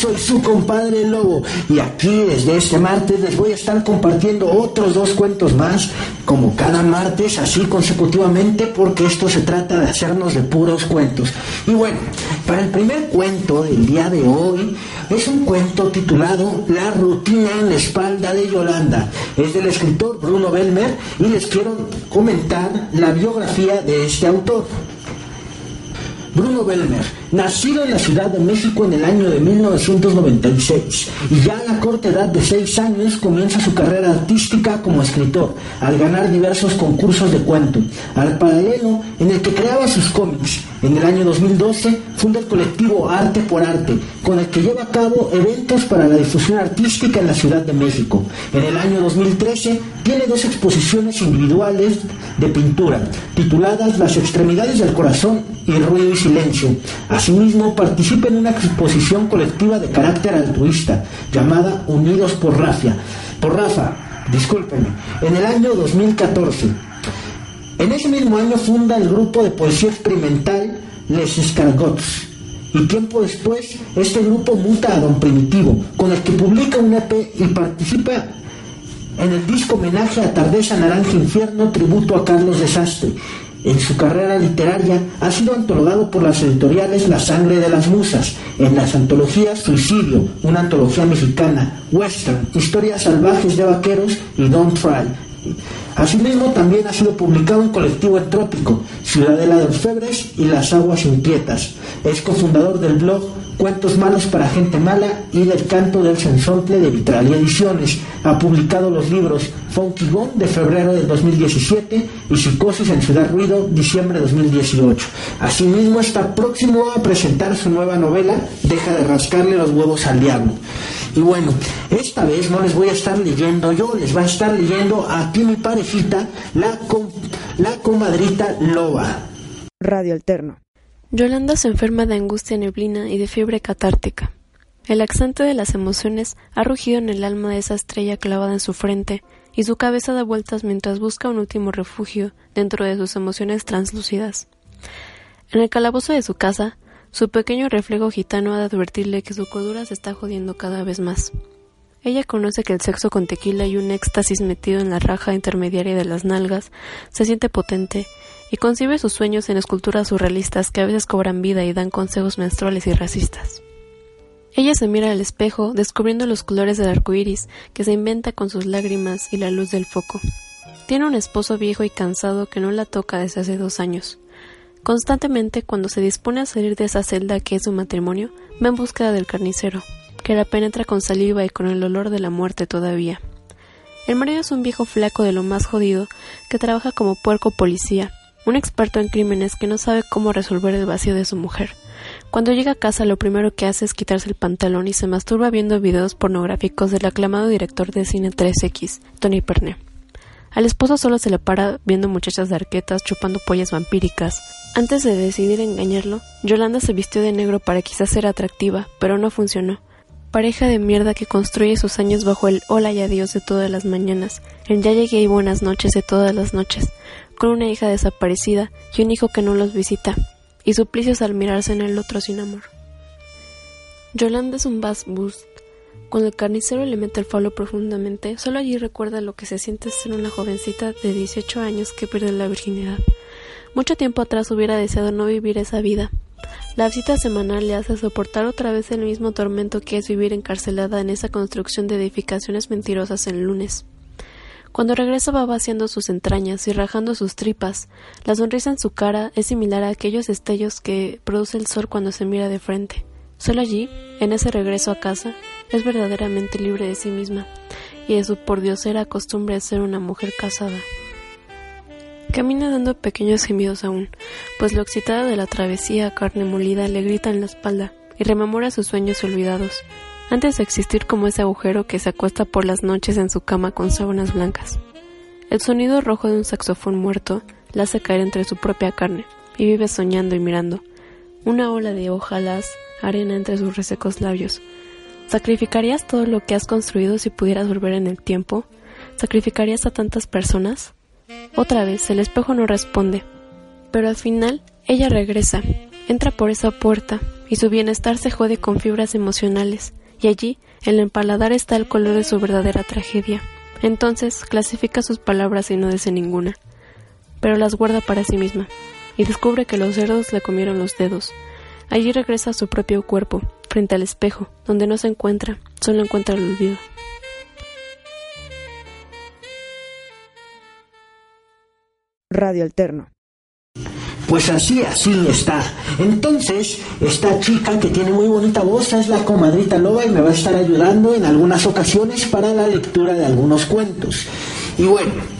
Soy su compadre Lobo y aquí desde este martes les voy a estar compartiendo otros dos cuentos más, como cada martes, así consecutivamente, porque esto se trata de hacernos de puros cuentos. Y bueno, para el primer cuento del día de hoy es un cuento titulado La rutina en la espalda de Yolanda. Es del escritor Bruno Belmer y les quiero comentar la biografía de este autor. Bruno Belmer, nacido en la Ciudad de México en el año de 1996 y ya a la corta edad de 6 años comienza su carrera artística como escritor, al ganar diversos concursos de cuento, al paralelo en el que creaba sus cómics. En el año 2012 funda el colectivo Arte por Arte, con el que lleva a cabo eventos para la difusión artística en la Ciudad de México. En el año 2013 tiene dos exposiciones individuales de pintura, tituladas Las extremidades del corazón y Ruido y Silencio. Asimismo, participa en una exposición colectiva de carácter altruista, llamada Unidos por Rafa. Por Rafa, discúlpenme, en el año 2014. En ese mismo año funda el grupo de poesía experimental Les Escargots. Y tiempo después, este grupo muta a Don Primitivo, con el que publica un EP y participa en el disco homenaje a Tardeza Naranja Infierno, tributo a Carlos Desastre. En su carrera literaria ha sido antologado por las editoriales La Sangre de las Musas, en las antologías Suicidio, una antología mexicana, Western, Historias Salvajes de Vaqueros y Don't Try. Asimismo, también ha sido publicado en colectivo Entrópico, Ciudadela de Orfebres y Las Aguas Inquietas. Es cofundador del blog Cuentos Malos para Gente Mala y del Canto del Sensontle de Vitralia Ediciones. Ha publicado los libros Funky Gone de febrero del 2017 y Psicosis en Ciudad Ruido, diciembre de 2018. Asimismo, está próximo a presentar su nueva novela Deja de rascarle los huevos al diablo. Y bueno, esta vez no les voy a estar leyendo yo, les va a estar leyendo aquí mi parejita, la, com la comadrita Loba. Radio Alterno. Yolanda se enferma de angustia neblina y de fiebre catártica. El accente de las emociones ha rugido en el alma de esa estrella clavada en su frente, y su cabeza da vueltas mientras busca un último refugio dentro de sus emociones translúcidas. En el calabozo de su casa, su pequeño reflejo gitano ha de advertirle que su cordura se está jodiendo cada vez más. Ella conoce que el sexo con tequila y un éxtasis metido en la raja intermediaria de las nalgas se siente potente y concibe sus sueños en esculturas surrealistas que a veces cobran vida y dan consejos menstruales y racistas. Ella se mira al espejo, descubriendo los colores del arco iris que se inventa con sus lágrimas y la luz del foco. Tiene un esposo viejo y cansado que no la toca desde hace dos años. Constantemente, cuando se dispone a salir de esa celda que es su matrimonio, va en búsqueda del carnicero, que la penetra con saliva y con el olor de la muerte todavía. El marido es un viejo flaco de lo más jodido que trabaja como puerco policía, un experto en crímenes que no sabe cómo resolver el vacío de su mujer. Cuando llega a casa lo primero que hace es quitarse el pantalón y se masturba viendo videos pornográficos del aclamado director de cine 3X, Tony Perne. Al esposo solo se le para viendo muchachas de arquetas chupando pollas vampíricas. Antes de decidir engañarlo, Yolanda se vistió de negro para quizás ser atractiva, pero no funcionó. Pareja de mierda que construye sus años bajo el hola y adiós de todas las mañanas, el ya llegué y buenas noches de todas las noches, con una hija desaparecida y un hijo que no los visita, y suplicios al mirarse en el otro sin amor. Yolanda es un boost. Cuando el carnicero le mete el falo profundamente, solo allí recuerda lo que se siente ser una jovencita de 18 años que pierde la virginidad. Mucho tiempo atrás hubiera deseado no vivir esa vida. La visita semanal le hace soportar otra vez el mismo tormento que es vivir encarcelada en esa construcción de edificaciones mentirosas en lunes. Cuando regresa va vaciando sus entrañas y rajando sus tripas. La sonrisa en su cara es similar a aquellos destellos que produce el sol cuando se mira de frente. Solo allí, en ese regreso a casa, es verdaderamente libre de sí misma y de su pordiosera costumbre de ser una mujer casada. Camina dando pequeños gemidos aún, pues lo excitada de la travesía a carne molida le grita en la espalda y rememora sus sueños olvidados. antes de existir como ese agujero que se acuesta por las noches en su cama con sábanas blancas. El sonido rojo de un saxofón muerto la hace caer entre su propia carne y vive soñando y mirando. Una ola de ojalas, arena entre sus resecos labios. ¿Sacrificarías todo lo que has construido si pudieras volver en el tiempo? ¿Sacrificarías a tantas personas? Otra vez, el espejo no responde. Pero al final, ella regresa, entra por esa puerta, y su bienestar se jode con fibras emocionales, y allí, en el empaladar está el color de su verdadera tragedia. Entonces clasifica sus palabras y no dice ninguna, pero las guarda para sí misma, y descubre que los cerdos le comieron los dedos. Allí regresa a su propio cuerpo, frente al espejo, donde no se encuentra, solo encuentra el olvido. Radio Alterno. Pues así, así está. Entonces, esta chica que tiene muy bonita voz es la comadrita loba y me va a estar ayudando en algunas ocasiones para la lectura de algunos cuentos. Y bueno,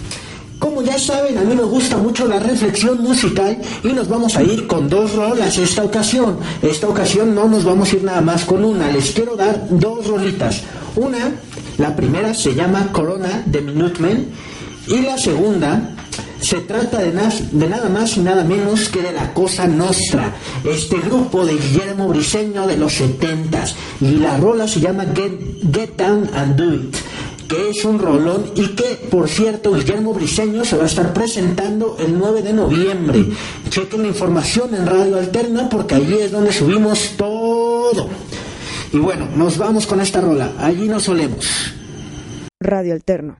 como ya saben, a mí me gusta mucho la reflexión musical y nos vamos a ir con dos rolas esta ocasión. Esta ocasión no nos vamos a ir nada más con una, les quiero dar dos rolitas. Una, la primera se llama Corona de Minutemen y la segunda se trata de, de, nada más y nada menos que de la Cosa Nostra, este grupo de Guillermo Briseño de los 70 y la rola se llama Get, Get Down and Do It que es un rolón y que, por cierto, Guillermo Briseño se va a estar presentando el 9 de noviembre. Chequen la información en Radio Alterna porque allí es donde subimos todo. Y bueno, nos vamos con esta rola. Allí nos solemos. Radio Alterno.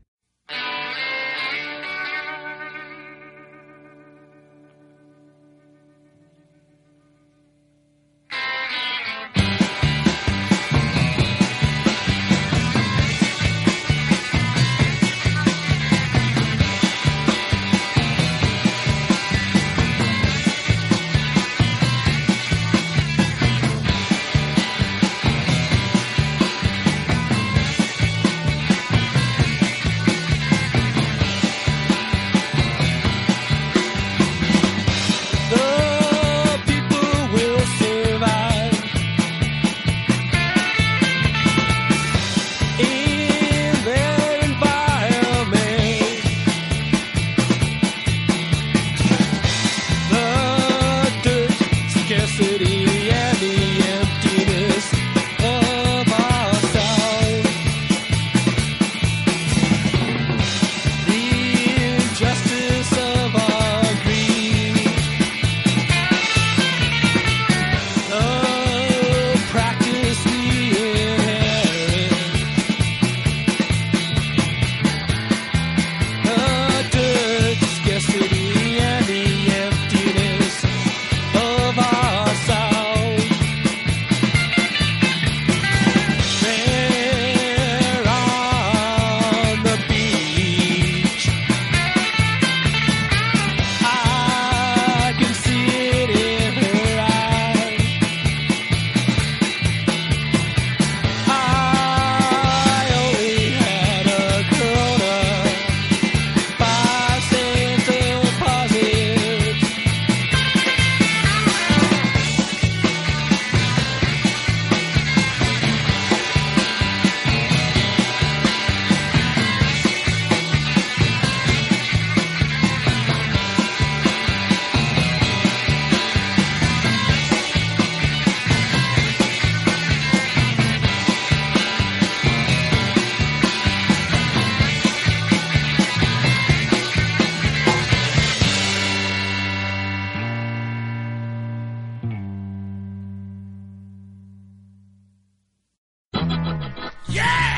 yeah!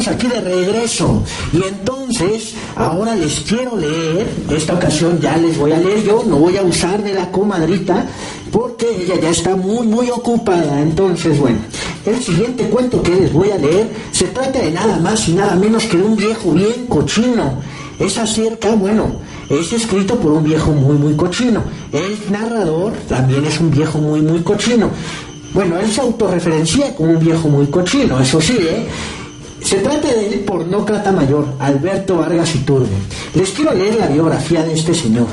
Estamos aquí de regreso. Y entonces, ahora les quiero leer, esta ocasión ya les voy a leer yo, no voy a usar de la comadrita, porque ella ya está muy, muy ocupada. Entonces, bueno, el siguiente cuento que les voy a leer se trata de nada más y nada menos que de un viejo bien cochino. Es acerca, bueno, es escrito por un viejo muy, muy cochino. El narrador también es un viejo muy, muy cochino. Bueno, él se autorreferencia como un viejo muy cochino, eso sí, ¿eh? Se trata del pornócrata mayor, Alberto Vargas Iturbe. Les quiero leer la biografía de este señor.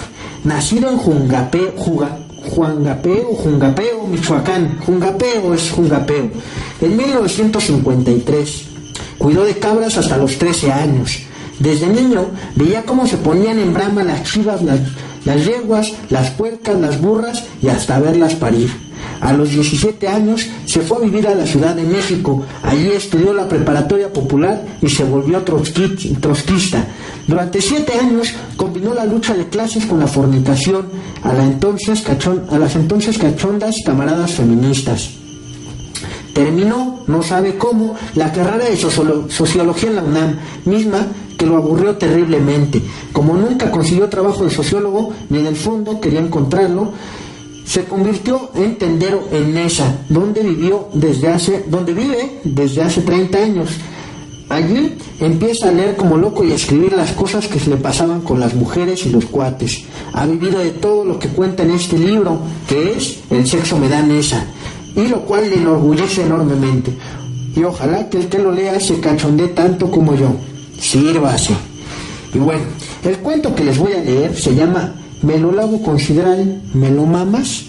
Nacido en Jungapeo, Juangapeo, Jungapeo, Michoacán. Jungapeo es Jungapeo. En 1953. Cuidó de cabras hasta los 13 años. Desde niño veía cómo se ponían en brama las chivas, las, las yeguas, las puercas, las burras y hasta verlas parir. A los 17 años se fue a vivir a la Ciudad de México. Allí estudió la preparatoria popular y se volvió trotskista. Durante siete años combinó la lucha de clases con la fornicación a, a las entonces cachondas camaradas feministas. Terminó, no sabe cómo, la carrera de sociología en la UNAM, misma que lo aburrió terriblemente. Como nunca consiguió trabajo de sociólogo, ni en el fondo quería encontrarlo, se convirtió en tendero en Nesa, donde vivió desde hace, donde vive desde hace 30 años. Allí empieza a leer como loco y a escribir las cosas que se le pasaban con las mujeres y los cuates. Ha vivido de todo lo que cuenta en este libro, que es El sexo me da Nesa, y lo cual le enorgullece enormemente. Y ojalá que el que lo lea se cachondee tanto como yo. Sírvase. Y bueno, el cuento que les voy a leer se llama me lo lavo con sidral, me lo mamas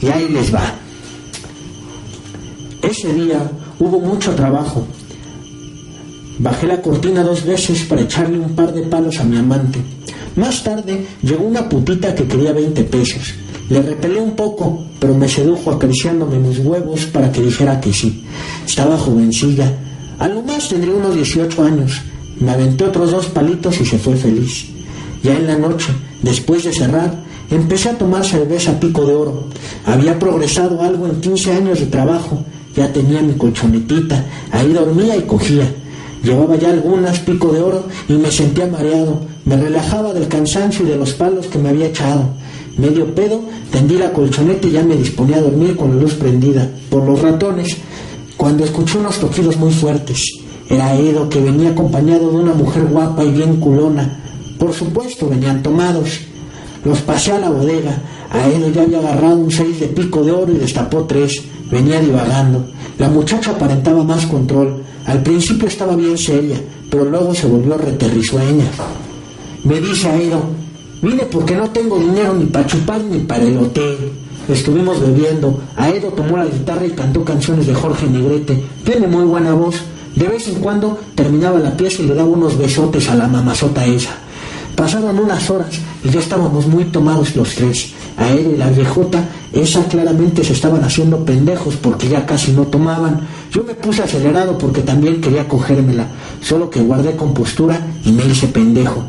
y ahí les va. Ese día hubo mucho trabajo. Bajé la cortina dos veces para echarle un par de palos a mi amante. Más tarde llegó una putita que quería 20 pesos. Le repelé un poco, pero me sedujo acariciándome mis huevos para que dijera que sí. Estaba jovencilla. A lo más tendría unos 18 años. Me aventé otros dos palitos y se fue feliz. Ya en la noche, después de cerrar, empecé a tomar cerveza pico de oro. Había progresado algo en 15 años de trabajo. Ya tenía mi colchonetita, ahí dormía y cogía. Llevaba ya algunas pico de oro y me sentía mareado. Me relajaba del cansancio y de los palos que me había echado. Medio pedo, tendí la colchoneta y ya me disponía a dormir con la luz prendida, por los ratones, cuando escuché unos toquidos muy fuertes. Era Edo que venía acompañado de una mujer guapa y bien culona. Por supuesto, venían tomados. Los pasé a la bodega. A él ya había agarrado un seis de pico de oro y destapó tres. Venía divagando. La muchacha aparentaba más control. Al principio estaba bien seria, pero luego se volvió reterrisueña. Me dice Aedo, vine porque no tengo dinero ni para chupar ni para el hotel. Estuvimos bebiendo. Aedo tomó la guitarra y cantó canciones de Jorge Negrete. Tiene muy buena voz. De vez en cuando terminaba la pieza y le daba unos besotes a la mamazota esa. Pasaron unas horas y ya estábamos muy tomados los tres. A él y la viejota, esa claramente se estaban haciendo pendejos porque ya casi no tomaban. Yo me puse acelerado porque también quería cogérmela, solo que guardé compostura y me hice pendejo.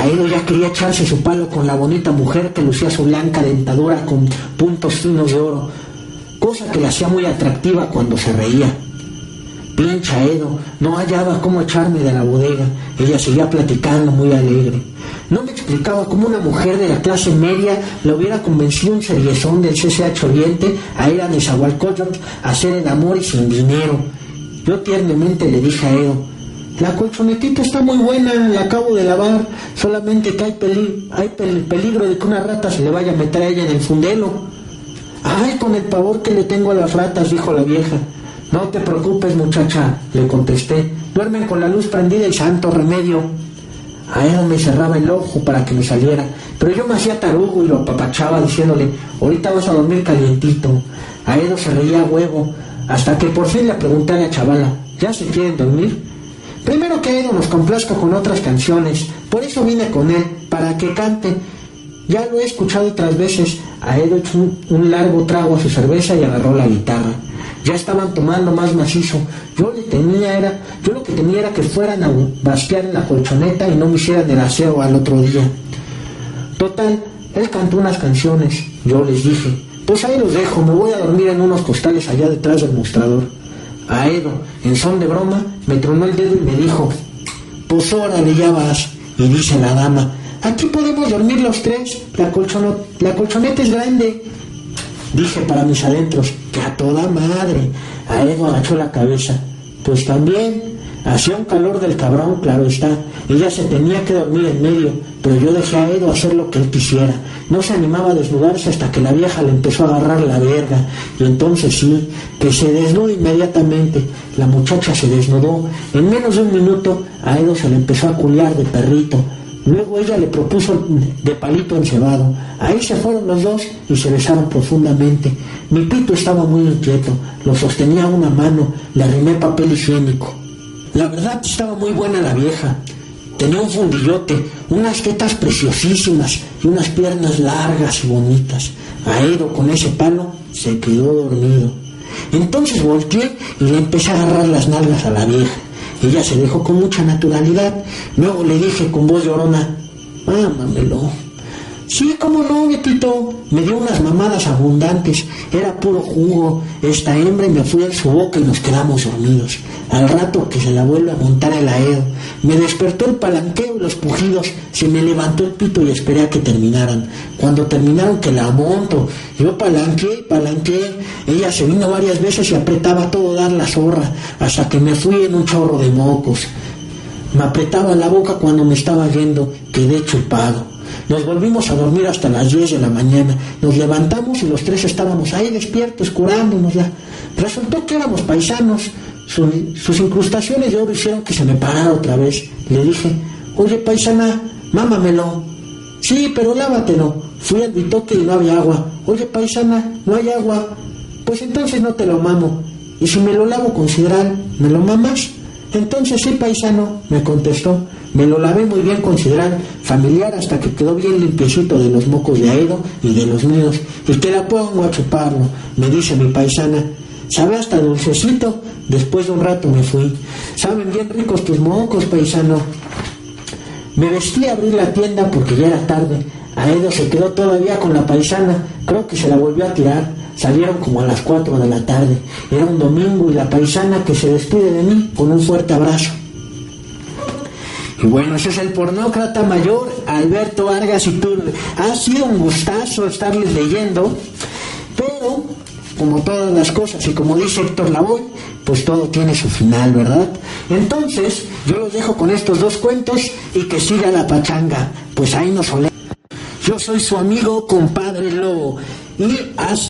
Aedo ya quería echarse su palo con la bonita mujer que lucía su blanca dentadura con puntos finos de oro, cosa que la hacía muy atractiva cuando se reía. Pincha Edo, no hallaba cómo echarme de la bodega. Ella seguía platicando muy alegre. No me explicaba cómo una mujer de la clase media le hubiera convencido un seriezón del CCH Oriente a ir a Nezahualcóyotl a hacer el amor y sin dinero. Yo tiernamente le dije a Edo, la colchonetita está muy buena, la acabo de lavar, solamente que hay, hay peligro de que una rata se le vaya a meter a ella en el fundelo. Ay, con el pavor que le tengo a las ratas, dijo la vieja. No te preocupes, muchacha, le contesté. Duermen con la luz prendida y santo remedio. A él me cerraba el ojo para que me saliera, pero yo me hacía tarugo y lo apapachaba diciéndole, ahorita vas a dormir calientito. A Edo se reía huevo, hasta que por fin le pregunté a la chavala, ¿ya se quieren dormir? Primero que Edo nos complazca con otras canciones, por eso vine con él, para que cante. Ya lo he escuchado otras veces, a Edo echó un largo trago a su cerveza y agarró la guitarra ya estaban tomando más macizo. Yo le tenía era, yo lo que tenía era que fueran a basquear en la colchoneta y no me hicieran el aseo al otro día. Total, él cantó unas canciones. Yo les dije, pues ahí los dejo, me voy a dormir en unos costales allá detrás del mostrador. a Edo, en son de broma, me tronó el dedo y me dijo, pues órale, ya vas. Y dice la dama, aquí podemos dormir los tres, la, la colchoneta es grande. Dije para mis adentros, que a toda madre. A Edo agachó la cabeza. Pues también, hacía un calor del cabrón, claro está. Ella se tenía que dormir en medio, pero yo dejé a Edo hacer lo que él quisiera. No se animaba a desnudarse hasta que la vieja le empezó a agarrar la verga. Y entonces sí, que se desnude inmediatamente. La muchacha se desnudó. En menos de un minuto a Edo se le empezó a culiar de perrito. Luego ella le propuso de palito encebado. Ahí se fueron los dos y se besaron profundamente. Mi pito estaba muy inquieto, lo sostenía una mano, le arrimé papel higiénico. La verdad estaba muy buena la vieja. Tenía un fundillote, unas tetas preciosísimas y unas piernas largas y bonitas. Aedo con ese palo se quedó dormido. Entonces volteé y le empecé a agarrar las nalgas a la vieja. Ella se dejó con mucha naturalidad. Luego le dije con voz llorona, mámamelo. Sí, cómo no, Betito. Me dio unas mamadas abundantes. Era puro jugo. Esta hembra y me fui a su boca y nos quedamos dormidos. Al rato que se la vuelve a montar el aedo, me despertó el palanqueo y los pujidos. Se me levantó el pito y esperé a que terminaran. Cuando terminaron que la monto, yo palanqué, palanqué. Ella se vino varias veces y apretaba todo dar la zorra, hasta que me fui en un chorro de mocos. Me apretaba la boca cuando me estaba yendo, quedé chupado. Nos volvimos a dormir hasta las 10 de la mañana. Nos levantamos y los tres estábamos ahí despiertos, curándonos ya. Resultó que éramos paisanos. sus incrustaciones de oro hicieron que se me parara otra vez. Le dije, oye paisana, mámamelo. Sí, pero lávatelo. Fui al bitoque y no había agua. Oye paisana, no hay agua. Pues entonces no te lo mamo. Y si me lo lavo con ¿me lo mamas? Entonces sí, paisano, me contestó. Me lo lavé muy bien con familiar hasta que quedó bien limpiecito de los mocos de Aedo y de los míos. Y te la pongo a chuparlo, me dice mi paisana. Sabe hasta dulcecito. Después de un rato me fui. Saben bien ricos tus mocos, paisano. Me vestí a abrir la tienda porque ya era tarde. Aedo se quedó todavía con la paisana. Creo que se la volvió a tirar. Salieron como a las 4 de la tarde. Era un domingo y la paisana que se despide de mí con un fuerte abrazo. Y bueno, ese es el pornócrata mayor, Alberto Vargas y tú. Ha sido un gustazo estarles leyendo, pero como todas las cosas y como dice Héctor Lavoy, pues todo tiene su final, ¿verdad? Entonces, yo los dejo con estos dos cuentos y que siga la pachanga, pues ahí nos olemos. Yo soy su amigo compadre Lobo y hasta